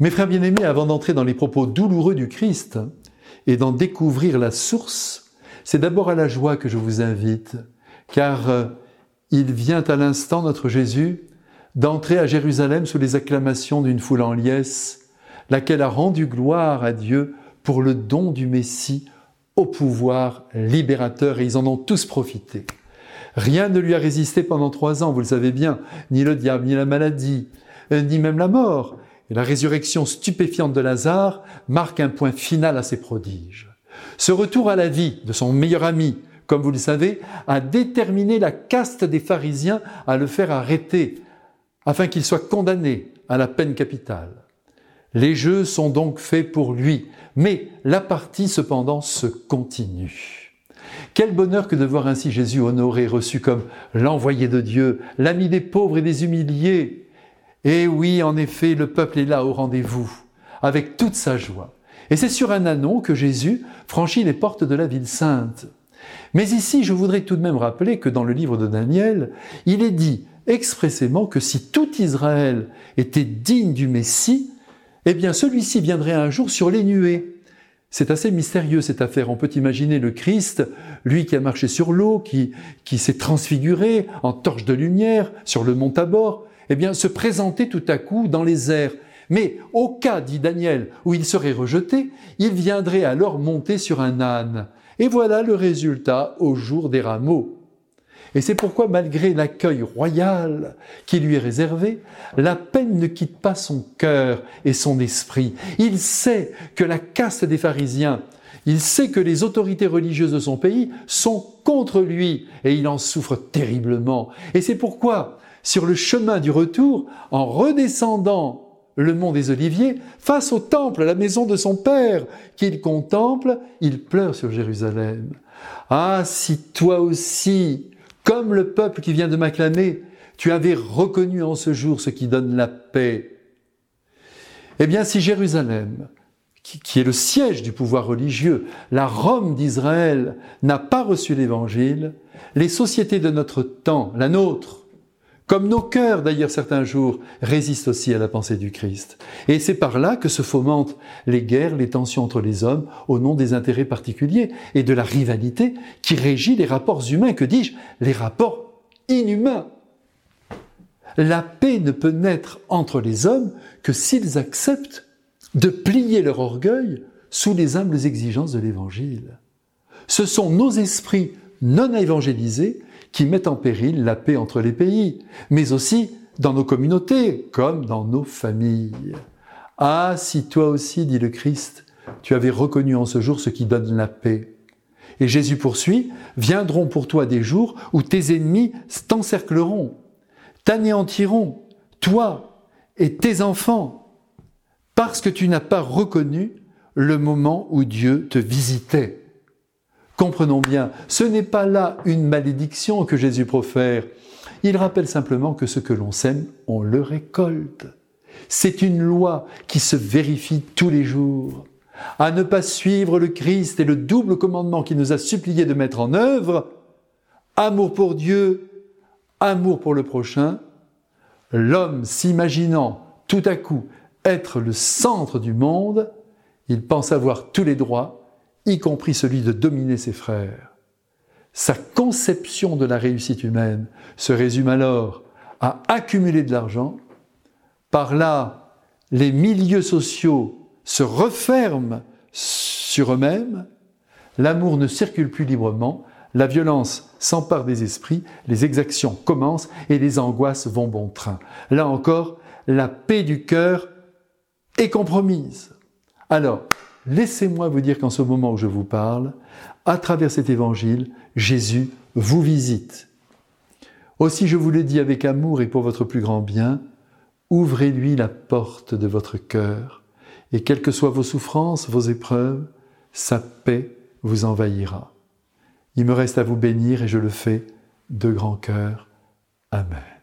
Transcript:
Mes frères bien-aimés, avant d'entrer dans les propos douloureux du Christ et d'en découvrir la source, c'est d'abord à la joie que je vous invite, car euh, il vient à l'instant, notre Jésus, d'entrer à Jérusalem sous les acclamations d'une foule en liesse, laquelle a rendu gloire à Dieu pour le don du Messie au pouvoir libérateur, et ils en ont tous profité. Rien ne lui a résisté pendant trois ans, vous le savez bien, ni le diable, ni la maladie, euh, ni même la mort. La résurrection stupéfiante de Lazare marque un point final à ces prodiges. Ce retour à la vie de son meilleur ami, comme vous le savez, a déterminé la caste des pharisiens à le faire arrêter, afin qu'il soit condamné à la peine capitale. Les jeux sont donc faits pour lui, mais la partie cependant se continue. Quel bonheur que de voir ainsi Jésus honoré, reçu comme l'envoyé de Dieu, l'ami des pauvres et des humiliés. Et oui, en effet, le peuple est là au rendez-vous, avec toute sa joie. Et c'est sur un anon que Jésus franchit les portes de la ville sainte. Mais ici, je voudrais tout de même rappeler que dans le livre de Daniel, il est dit expressément que si tout Israël était digne du Messie, eh bien celui-ci viendrait un jour sur les nuées. C'est assez mystérieux cette affaire. On peut imaginer le Christ, lui qui a marché sur l'eau, qui, qui s'est transfiguré en torche de lumière sur le mont Tabor, eh bien se présenter tout à coup dans les airs. Mais au cas, dit Daniel, où il serait rejeté, il viendrait alors monter sur un âne. Et voilà le résultat au jour des rameaux. Et c'est pourquoi, malgré l'accueil royal qui lui est réservé, la peine ne quitte pas son cœur et son esprit. Il sait que la caste des pharisiens, il sait que les autorités religieuses de son pays sont contre lui et il en souffre terriblement. Et c'est pourquoi, sur le chemin du retour, en redescendant le mont des Oliviers, face au temple, la maison de son Père, qu'il contemple, il pleure sur Jérusalem. Ah, si toi aussi, comme le peuple qui vient de m'acclamer, tu avais reconnu en ce jour ce qui donne la paix. Eh bien, si Jérusalem, qui, est le siège du pouvoir religieux, la Rome d'Israël, n'a pas reçu l'Évangile, les sociétés de notre temps, la nôtre, comme nos cœurs d'ailleurs certains jours, résistent aussi à la pensée du Christ. Et c'est par là que se fomentent les guerres, les tensions entre les hommes, au nom des intérêts particuliers et de la rivalité qui régit les rapports humains, que dis-je, les rapports inhumains. La paix ne peut naître entre les hommes que s'ils acceptent de plier leur orgueil sous les humbles exigences de l'Évangile. Ce sont nos esprits non évangélisés qui mettent en péril la paix entre les pays, mais aussi dans nos communautés, comme dans nos familles. Ah, si toi aussi, dit le Christ, tu avais reconnu en ce jour ce qui donne la paix. Et Jésus poursuit, viendront pour toi des jours où tes ennemis t'encercleront, t'anéantiront, toi et tes enfants, parce que tu n'as pas reconnu le moment où Dieu te visitait. Comprenons bien, ce n'est pas là une malédiction que Jésus profère. Il rappelle simplement que ce que l'on sème, on le récolte. C'est une loi qui se vérifie tous les jours. À ne pas suivre le Christ et le double commandement qu'il nous a supplié de mettre en œuvre, amour pour Dieu, amour pour le prochain, l'homme s'imaginant tout à coup être le centre du monde, il pense avoir tous les droits y compris celui de dominer ses frères. Sa conception de la réussite humaine se résume alors à accumuler de l'argent. Par là, les milieux sociaux se referment sur eux-mêmes, l'amour ne circule plus librement, la violence s'empare des esprits, les exactions commencent et les angoisses vont bon train. Là encore, la paix du cœur est compromise. Alors, Laissez-moi vous dire qu'en ce moment où je vous parle, à travers cet évangile, Jésus vous visite. Aussi je vous le dis avec amour et pour votre plus grand bien, ouvrez-lui la porte de votre cœur, et quelles que soient vos souffrances, vos épreuves, sa paix vous envahira. Il me reste à vous bénir et je le fais de grand cœur. Amen.